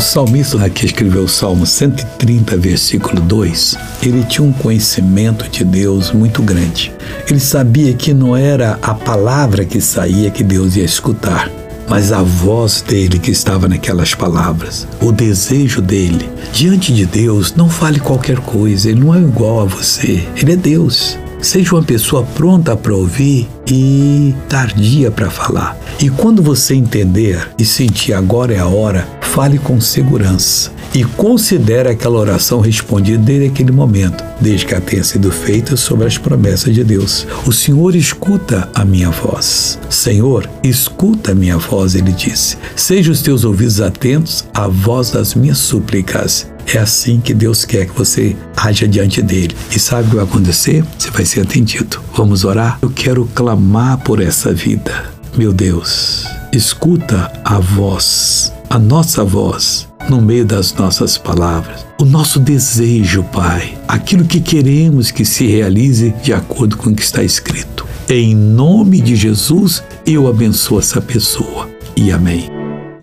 O salmista que escreveu o Salmo 130, versículo 2, ele tinha um conhecimento de Deus muito grande. Ele sabia que não era a palavra que saía que Deus ia escutar, mas a voz dele que estava naquelas palavras, o desejo dele. Diante de Deus, não fale qualquer coisa, ele não é igual a você, ele é Deus. Seja uma pessoa pronta para ouvir e tardia para falar. E quando você entender e sentir agora é a hora, fale com segurança e considere aquela oração respondida desde aquele momento, desde que ela tenha sido feita sobre as promessas de Deus. O Senhor escuta a minha voz. Senhor, escuta a minha voz, ele disse. Seja os teus ouvidos atentos à voz das minhas súplicas é assim que Deus quer que você haja diante dele. E sabe o que vai acontecer? Você vai ser atendido. Vamos orar? Eu quero clamar por essa vida. Meu Deus, escuta a voz, a nossa voz, no meio das nossas palavras. O nosso desejo, Pai, aquilo que queremos que se realize de acordo com o que está escrito. Em nome de Jesus, eu abençoo essa pessoa. E amém.